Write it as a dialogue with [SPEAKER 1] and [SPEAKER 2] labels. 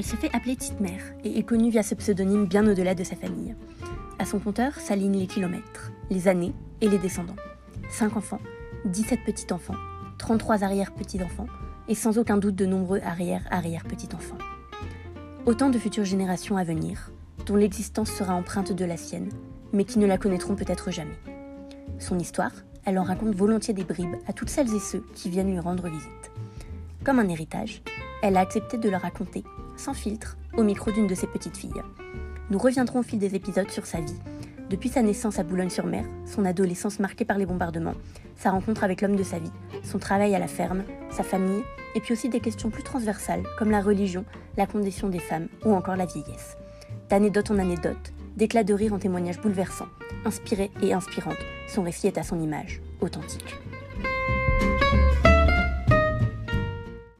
[SPEAKER 1] Elle se fait appeler Petite Mère et est connue via ce pseudonyme bien au-delà de sa famille. À son compteur s'alignent les kilomètres, les années et les descendants. 5 enfants, 17 petits-enfants, 33 arrière-petits-enfants et sans aucun doute de nombreux arrière-arrière-petits-enfants. Autant de futures générations à venir, dont l'existence sera empreinte de la sienne, mais qui ne la connaîtront peut-être jamais. Son histoire, elle en raconte volontiers des bribes à toutes celles et ceux qui viennent lui rendre visite. Comme un héritage, elle a accepté de le raconter, sans filtre, au micro d'une de ses petites filles. Nous reviendrons au fil des épisodes sur sa vie, depuis sa naissance à Boulogne-sur-Mer, son adolescence marquée par les bombardements, sa rencontre avec l'homme de sa vie, son travail à la ferme, sa famille, et puis aussi des questions plus transversales comme la religion, la condition des femmes ou encore la vieillesse. D'anecdote en anecdote, d'éclats de rire en témoignages bouleversants, inspirés et inspirantes, son récit est à son image, authentique.